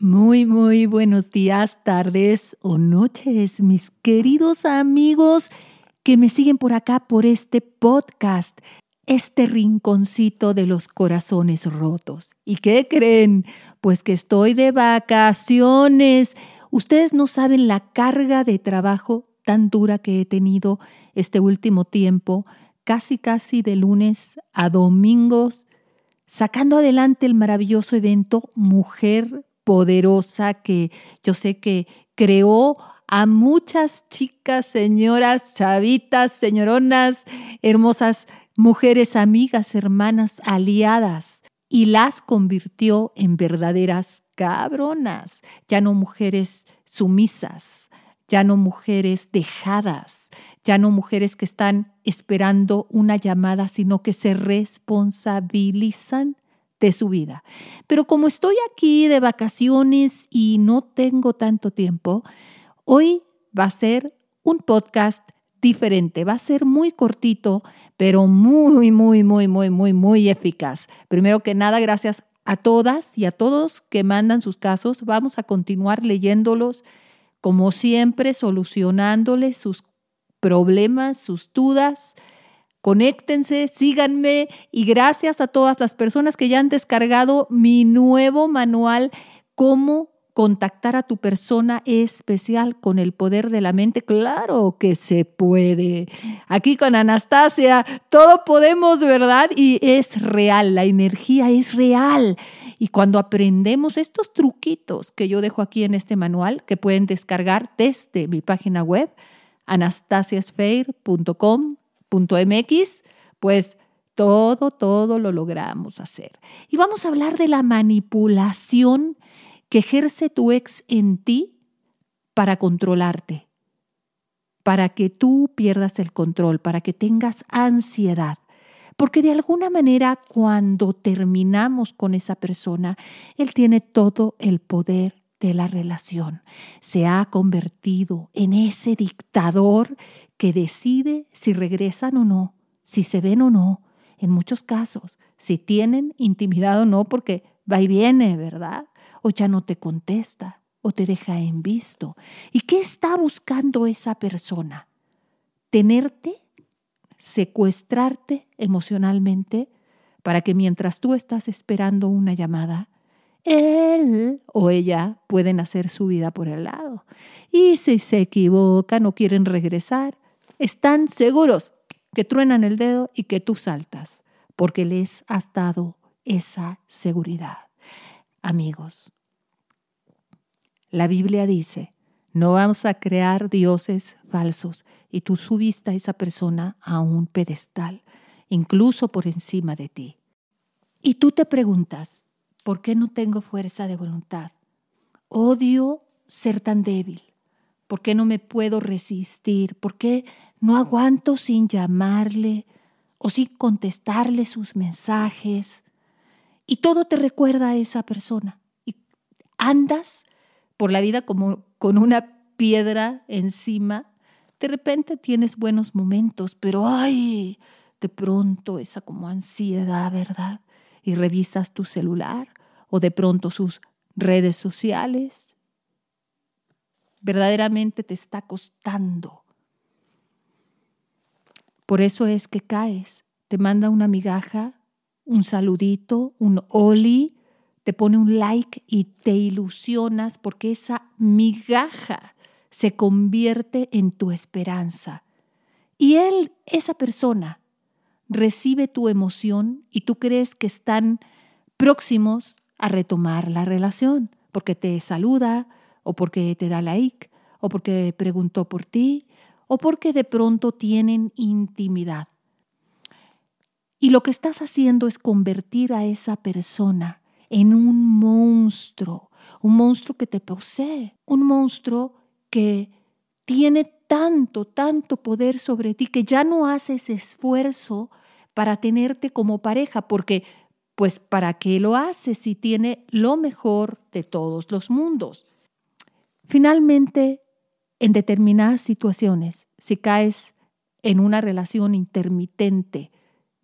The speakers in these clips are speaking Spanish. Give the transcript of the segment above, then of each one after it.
Muy, muy buenos días, tardes o noches, mis queridos amigos que me siguen por acá, por este podcast, este rinconcito de los corazones rotos. ¿Y qué creen? Pues que estoy de vacaciones. Ustedes no saben la carga de trabajo tan dura que he tenido este último tiempo, casi casi de lunes a domingos, sacando adelante el maravilloso evento Mujer poderosa que yo sé que creó a muchas chicas, señoras, chavitas, señoronas, hermosas mujeres, amigas, hermanas, aliadas, y las convirtió en verdaderas cabronas, ya no mujeres sumisas, ya no mujeres dejadas, ya no mujeres que están esperando una llamada, sino que se responsabilizan de su vida. Pero como estoy aquí de vacaciones y no tengo tanto tiempo, hoy va a ser un podcast diferente. Va a ser muy cortito, pero muy, muy, muy, muy, muy, muy eficaz. Primero que nada, gracias a todas y a todos que mandan sus casos. Vamos a continuar leyéndolos, como siempre, solucionándoles sus problemas, sus dudas Conéctense, síganme y gracias a todas las personas que ya han descargado mi nuevo manual, cómo contactar a tu persona especial con el poder de la mente. Claro que se puede. Aquí con Anastasia, todo podemos, ¿verdad? Y es real, la energía es real. Y cuando aprendemos estos truquitos que yo dejo aquí en este manual, que pueden descargar desde mi página web, anastasiasfair.com pues todo, todo lo logramos hacer. Y vamos a hablar de la manipulación que ejerce tu ex en ti para controlarte, para que tú pierdas el control, para que tengas ansiedad. Porque de alguna manera cuando terminamos con esa persona, él tiene todo el poder de la relación. Se ha convertido en ese dictador que decide si regresan o no, si se ven o no, en muchos casos, si tienen intimidad o no, porque va y viene, ¿verdad? O ya no te contesta, o te deja en visto. ¿Y qué está buscando esa persona? ¿Tenerte? ¿Secuestrarte emocionalmente? Para que mientras tú estás esperando una llamada, él o ella pueden hacer su vida por el lado. Y si se equivocan o quieren regresar, están seguros que truenan el dedo y que tú saltas, porque les has dado esa seguridad. Amigos, la Biblia dice, no vamos a crear dioses falsos y tú subiste a esa persona a un pedestal, incluso por encima de ti. Y tú te preguntas, ¿por qué no tengo fuerza de voluntad? Odio ser tan débil. ¿Por qué no me puedo resistir? ¿Por qué no aguanto sin llamarle o sin contestarle sus mensajes. Y todo te recuerda a esa persona. Y andas por la vida como con una piedra encima. De repente tienes buenos momentos, pero ay, de pronto esa como ansiedad, ¿verdad? Y revisas tu celular o de pronto sus redes sociales. Verdaderamente te está costando por eso es que caes. Te manda una migaja, un saludito, un oli, te pone un like y te ilusionas porque esa migaja se convierte en tu esperanza. Y él, esa persona, recibe tu emoción y tú crees que están próximos a retomar la relación, porque te saluda o porque te da like o porque preguntó por ti o porque de pronto tienen intimidad. Y lo que estás haciendo es convertir a esa persona en un monstruo, un monstruo que te posee, un monstruo que tiene tanto, tanto poder sobre ti que ya no haces esfuerzo para tenerte como pareja, porque pues para qué lo haces si tiene lo mejor de todos los mundos. Finalmente, en determinadas situaciones, si caes en una relación intermitente,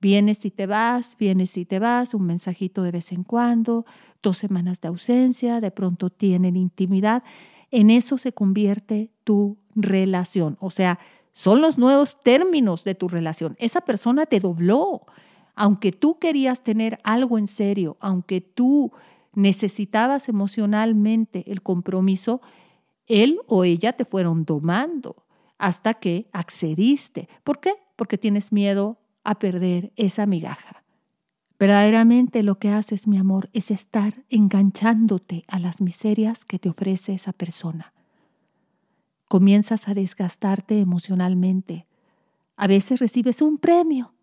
Vienes y te vas, vienes y te vas, un mensajito de vez en cuando, dos semanas de ausencia, de pronto tienen intimidad. En eso se convierte tu relación. O sea, son los nuevos términos de tu relación. Esa persona te dobló. Aunque tú querías tener algo en serio, aunque tú necesitabas emocionalmente el compromiso, él o ella te fueron domando hasta que accediste. ¿Por qué? Porque tienes miedo a perder esa migaja. Verdaderamente lo que haces, mi amor, es estar enganchándote a las miserias que te ofrece esa persona. Comienzas a desgastarte emocionalmente. A veces recibes un premio,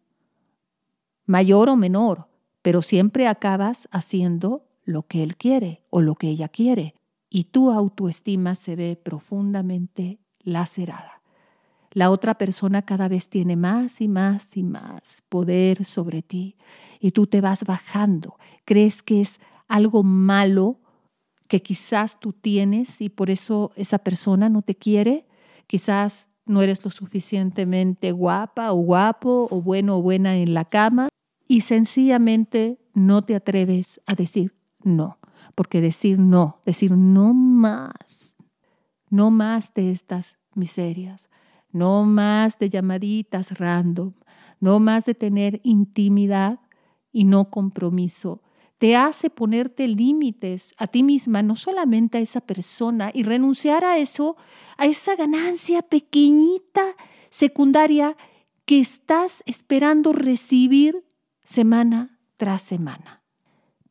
mayor o menor, pero siempre acabas haciendo lo que él quiere o lo que ella quiere, y tu autoestima se ve profundamente lacerada. La otra persona cada vez tiene más y más y más poder sobre ti y tú te vas bajando. Crees que es algo malo que quizás tú tienes y por eso esa persona no te quiere. Quizás no eres lo suficientemente guapa o guapo o bueno o buena en la cama y sencillamente no te atreves a decir no. Porque decir no, decir no más, no más de estas miserias, no más de llamaditas random, no más de tener intimidad y no compromiso. Te hace ponerte límites a ti misma, no solamente a esa persona, y renunciar a eso, a esa ganancia pequeñita, secundaria, que estás esperando recibir semana tras semana.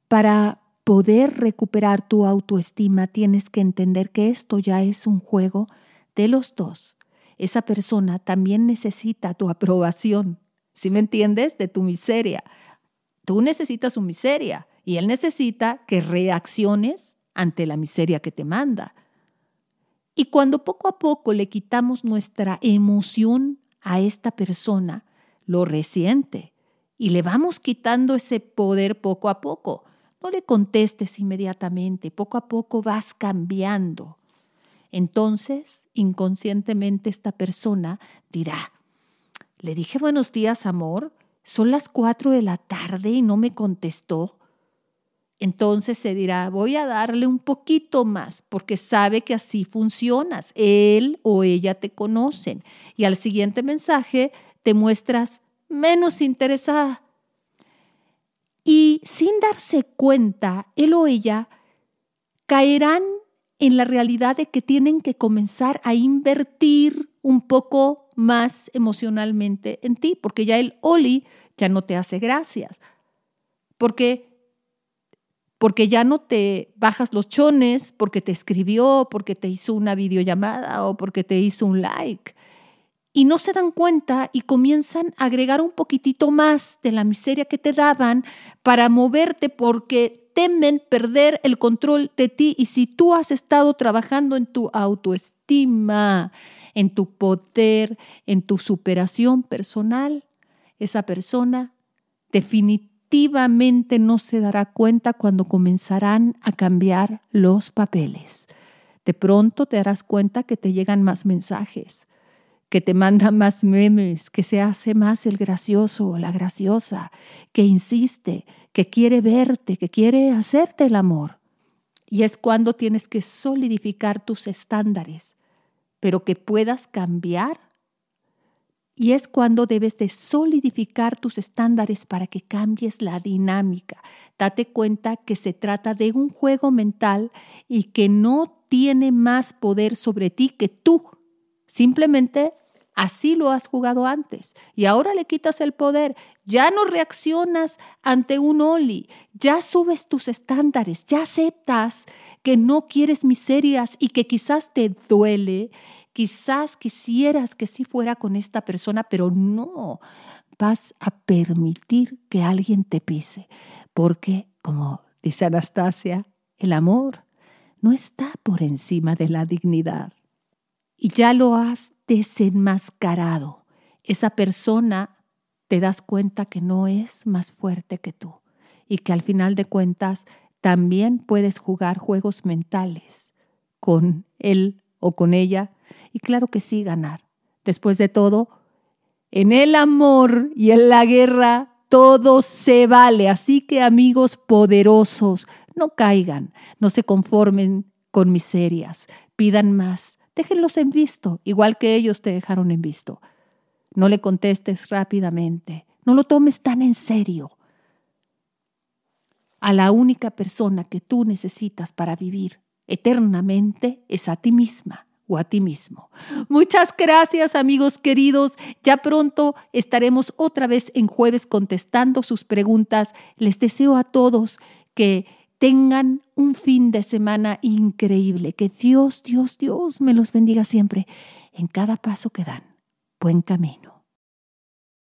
Para poder recuperar tu autoestima, tienes que entender que esto ya es un juego de los dos esa persona también necesita tu aprobación. ¿Sí me entiendes? De tu miseria. Tú necesitas su miseria y él necesita que reacciones ante la miseria que te manda. Y cuando poco a poco le quitamos nuestra emoción a esta persona, lo resiente y le vamos quitando ese poder poco a poco. No le contestes inmediatamente, poco a poco vas cambiando. Entonces, inconscientemente esta persona dirá, le dije buenos días, amor, son las cuatro de la tarde y no me contestó. Entonces se dirá, voy a darle un poquito más porque sabe que así funcionas. Él o ella te conocen. Y al siguiente mensaje te muestras menos interesada. Y sin darse cuenta, él o ella caerán en la realidad de que tienen que comenzar a invertir un poco más emocionalmente en ti, porque ya el Oli ya no te hace gracias, porque porque ya no te bajas los chones, porque te escribió, porque te hizo una videollamada o porque te hizo un like. Y no se dan cuenta y comienzan a agregar un poquitito más de la miseria que te daban para moverte porque temen perder el control de ti y si tú has estado trabajando en tu autoestima, en tu poder, en tu superación personal, esa persona definitivamente no se dará cuenta cuando comenzarán a cambiar los papeles. De pronto te darás cuenta que te llegan más mensajes, que te manda más memes, que se hace más el gracioso o la graciosa, que insiste, que quiere verte, que quiere hacerte el amor. Y es cuando tienes que solidificar tus estándares, pero que puedas cambiar. Y es cuando debes de solidificar tus estándares para que cambies la dinámica. Date cuenta que se trata de un juego mental y que no tiene más poder sobre ti que tú. Simplemente Así lo has jugado antes y ahora le quitas el poder. Ya no reaccionas ante un Oli, ya subes tus estándares, ya aceptas que no quieres miserias y que quizás te duele, quizás quisieras que sí fuera con esta persona, pero no vas a permitir que alguien te pise, porque, como dice Anastasia, el amor no está por encima de la dignidad. Y ya lo has desenmascarado. Esa persona te das cuenta que no es más fuerte que tú y que al final de cuentas también puedes jugar juegos mentales con él o con ella y claro que sí ganar. Después de todo, en el amor y en la guerra todo se vale. Así que amigos poderosos, no caigan, no se conformen con miserias, pidan más, déjenlos en visto, igual que ellos te dejaron en visto. No le contestes rápidamente, no lo tomes tan en serio. A la única persona que tú necesitas para vivir eternamente es a ti misma o a ti mismo. Muchas gracias amigos queridos. Ya pronto estaremos otra vez en jueves contestando sus preguntas. Les deseo a todos que tengan un fin de semana increíble. Que Dios, Dios, Dios me los bendiga siempre en cada paso que dan. Buen camino.